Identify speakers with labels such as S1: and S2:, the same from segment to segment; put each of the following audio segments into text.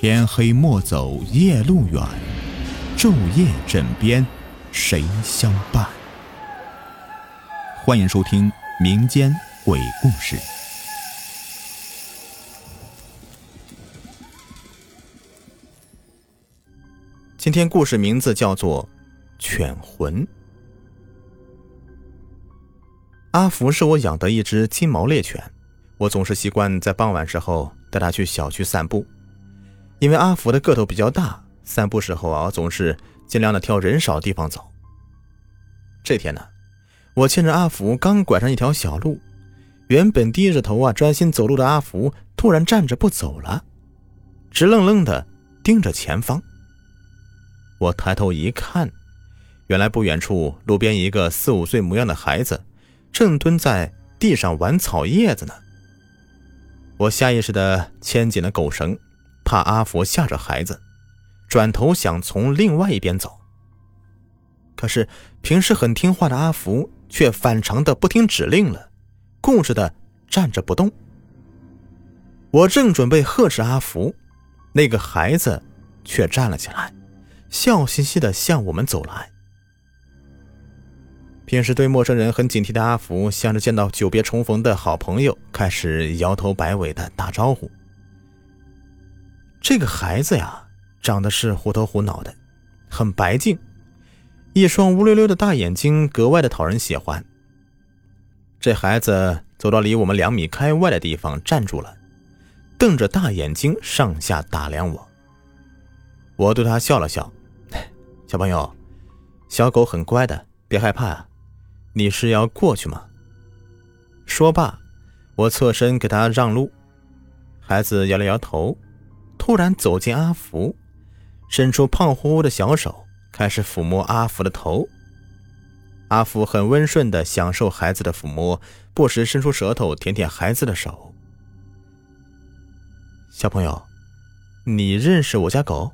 S1: 天黑莫走夜路远，昼夜枕边谁相伴？欢迎收听民间鬼故事。
S2: 今天故事名字叫做《犬魂》。阿福是我养的一只金毛猎犬，我总是习惯在傍晚时候带它去小区散步。因为阿福的个头比较大，散步时候啊，总是尽量的挑人少地方走。这天呢，我牵着阿福刚拐上一条小路，原本低着头啊专心走路的阿福突然站着不走了，直愣愣的盯着前方。我抬头一看，原来不远处路边一个四五岁模样的孩子正蹲在地上玩草叶子呢。我下意识的牵紧了狗绳。怕阿福吓着孩子，转头想从另外一边走。可是平时很听话的阿福却反常的不听指令了，固执的站着不动。我正准备呵斥阿福，那个孩子却站了起来，笑嘻嘻的向我们走来。平时对陌生人很警惕的阿福，像是见到久别重逢的好朋友，开始摇头摆尾的打招呼。这个孩子呀，长得是虎头虎脑的，很白净，一双乌溜溜的大眼睛格外的讨人喜欢。这孩子走到离我们两米开外的地方站住了，瞪着大眼睛上下打量我。我对他笑了笑：“ 小朋友，小狗很乖的，别害怕啊。你是要过去吗？”说罢，我侧身给他让路。孩子摇了摇头。突然走进阿福，伸出胖乎乎的小手，开始抚摸阿福的头。阿福很温顺的享受孩子的抚摸，不时伸出舌头舔舔孩子的手。小朋友，你认识我家狗？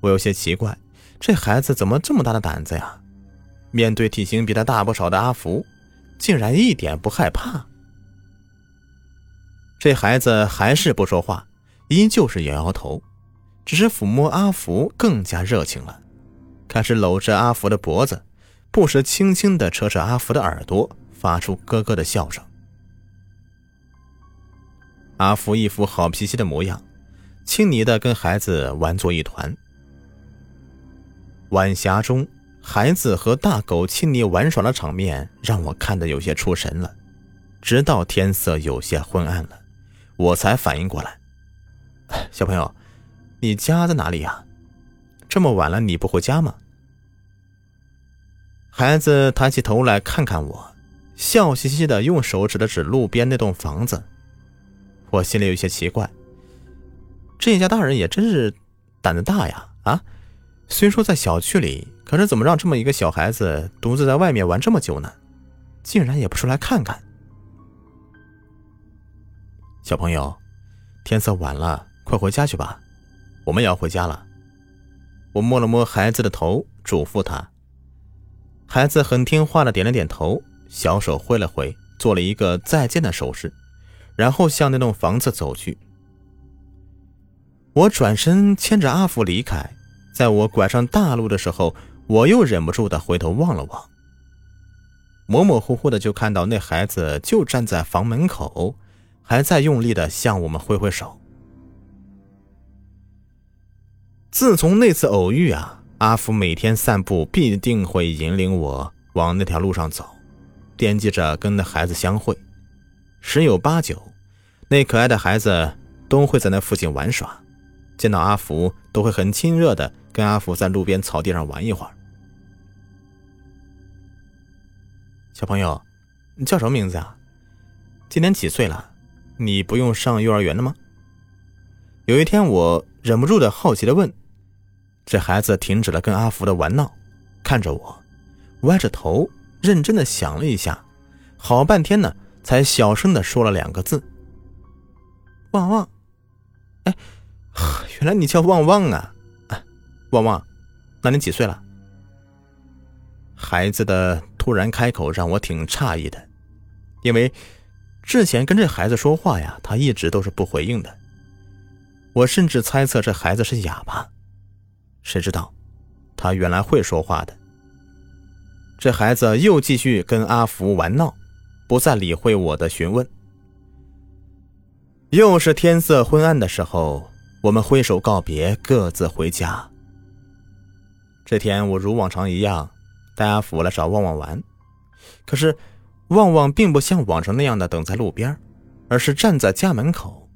S2: 我有些奇怪，这孩子怎么这么大的胆子呀？面对体型比他大不少的阿福，竟然一点不害怕。这孩子还是不说话。依旧是摇摇头，只是抚摸阿福更加热情了，开始搂着阿福的脖子，不时轻轻地扯扯阿福的耳朵，发出咯咯的笑声。阿福一副好脾气的模样，亲昵的跟孩子玩作一团。晚霞中，孩子和大狗亲昵玩耍的场面让我看得有些出神了，直到天色有些昏暗了，我才反应过来。小朋友，你家在哪里呀？这么晚了你不回家吗？孩子抬起头来看看我，笑嘻嘻的用手指了指路边那栋房子。我心里有些奇怪，这一家大人也真是胆子大呀！啊，虽说在小区里，可是怎么让这么一个小孩子独自在外面玩这么久呢？竟然也不出来看看。小朋友，天色晚了。快回家去吧，我们也要回家了。我摸了摸孩子的头，嘱咐他。孩子很听话的点了点头，小手挥了挥，做了一个再见的手势，然后向那栋房子走去。我转身牵着阿福离开，在我拐上大路的时候，我又忍不住的回头望了望，模模糊糊的就看到那孩子就站在房门口，还在用力的向我们挥挥手。自从那次偶遇啊，阿福每天散步必定会引领我往那条路上走，惦记着跟那孩子相会。十有八九，那可爱的孩子都会在那附近玩耍，见到阿福都会很亲热的跟阿福在路边草地上玩一会儿。小朋友，你叫什么名字啊？今年几岁了？你不用上幼儿园了吗？有一天，我忍不住的好奇的问。这孩子停止了跟阿福的玩闹，看着我，歪着头，认真的想了一下，好半天呢，才小声的说了两个字：“旺旺。”哎，原来你叫旺旺啊！旺旺，那你几岁了？孩子的突然开口让我挺诧异的，因为之前跟这孩子说话呀，他一直都是不回应的。我甚至猜测这孩子是哑巴。谁知道，他原来会说话的。这孩子又继续跟阿福玩闹，不再理会我的询问。又是天色昏暗的时候，我们挥手告别，各自回家。这天，我如往常一样带阿福来找旺旺玩，可是旺旺并不像往常那样的等在路边，而是站在家门口。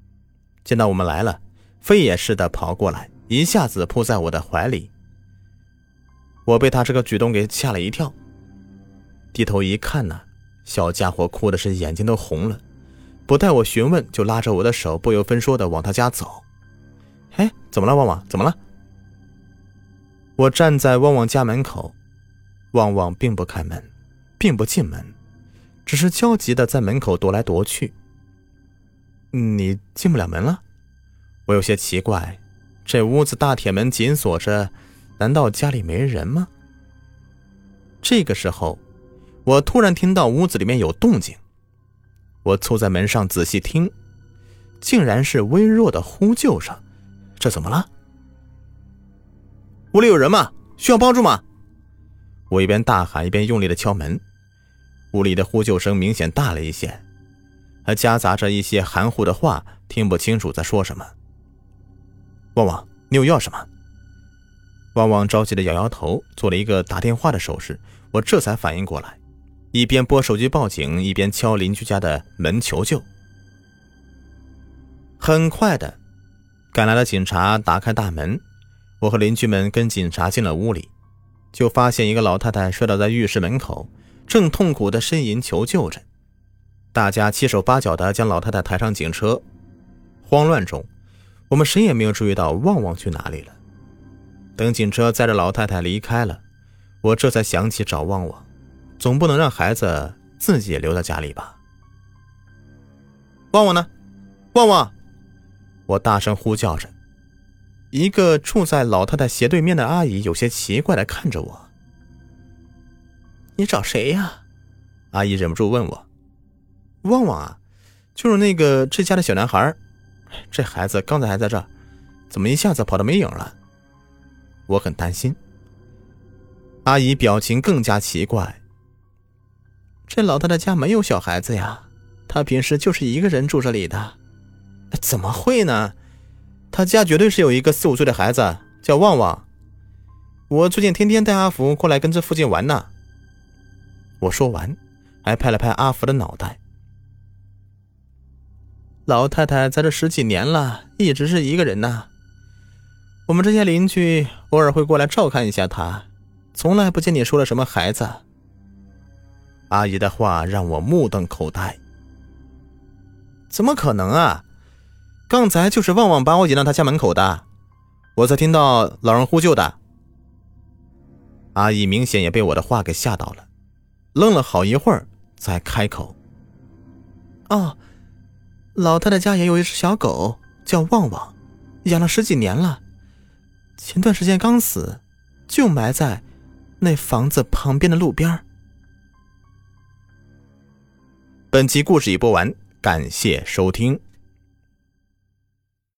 S2: 见到我们来了，飞也似的跑过来，一下子扑在我的怀里。我被他这个举动给吓了一跳。低头一看呢，小家伙哭的是眼睛都红了，不待我询问，就拉着我的手，不由分说的往他家走。哎，怎么了，旺旺？怎么了？我站在旺旺家门口，旺旺并不开门，并不进门，只是焦急的在门口踱来踱去。你进不了门了？我有些奇怪，这屋子大铁门紧锁着，难道家里没人吗？这个时候。我突然听到屋子里面有动静，我凑在门上仔细听，竟然是微弱的呼救声。这怎么了？屋里有人吗？需要帮助吗？我一边大喊一边用力的敲门。屋里的呼救声明显大了一些，还夹杂着一些含糊的话，听不清楚在说什么。旺旺，你有要什么？旺旺着急的摇摇头，做了一个打电话的手势。我这才反应过来。一边拨手机报警，一边敲邻居家的门求救。很快的，赶来的警察打开大门，我和邻居们跟警察进了屋里，就发现一个老太太摔倒在浴室门口，正痛苦的呻吟求救着。大家七手八脚的将老太太抬上警车。慌乱中，我们谁也没有注意到旺旺去哪里了。等警车载着老太太离开了，我这才想起找旺旺。总不能让孩子自己留在家里吧？旺旺呢？旺旺！我大声呼叫着。一个住在老太太斜对面的阿姨有些奇怪的看着我：“你找谁呀？”阿姨忍不住问我：“旺旺啊，就是那个这家的小男孩。这孩子刚才还在这儿，怎么一下子跑得没影了？”我很担心。阿姨表情更加奇怪。这老太太家没有小孩子呀，她平时就是一个人住这里的。怎么会呢？她家绝对是有一个四五岁的孩子，叫旺旺。我最近天天带阿福过来跟这附近玩呢。我说完，还拍了拍阿福的脑袋。老太太在这十几年了，一直是一个人呐。我们这些邻居偶尔会过来照看一下她，从来不见你说了什么孩子。阿姨的话让我目瞪口呆。怎么可能啊？刚才就是旺旺把我引到他家门口的，我才听到老人呼救的。阿姨明显也被我的话给吓到了，愣了好一会儿才开口：“哦，老太太家也有一只小狗，叫旺旺，养了十几年了，前段时间刚死，就埋在那房子旁边的路边。”本集故事已播完，感谢收听。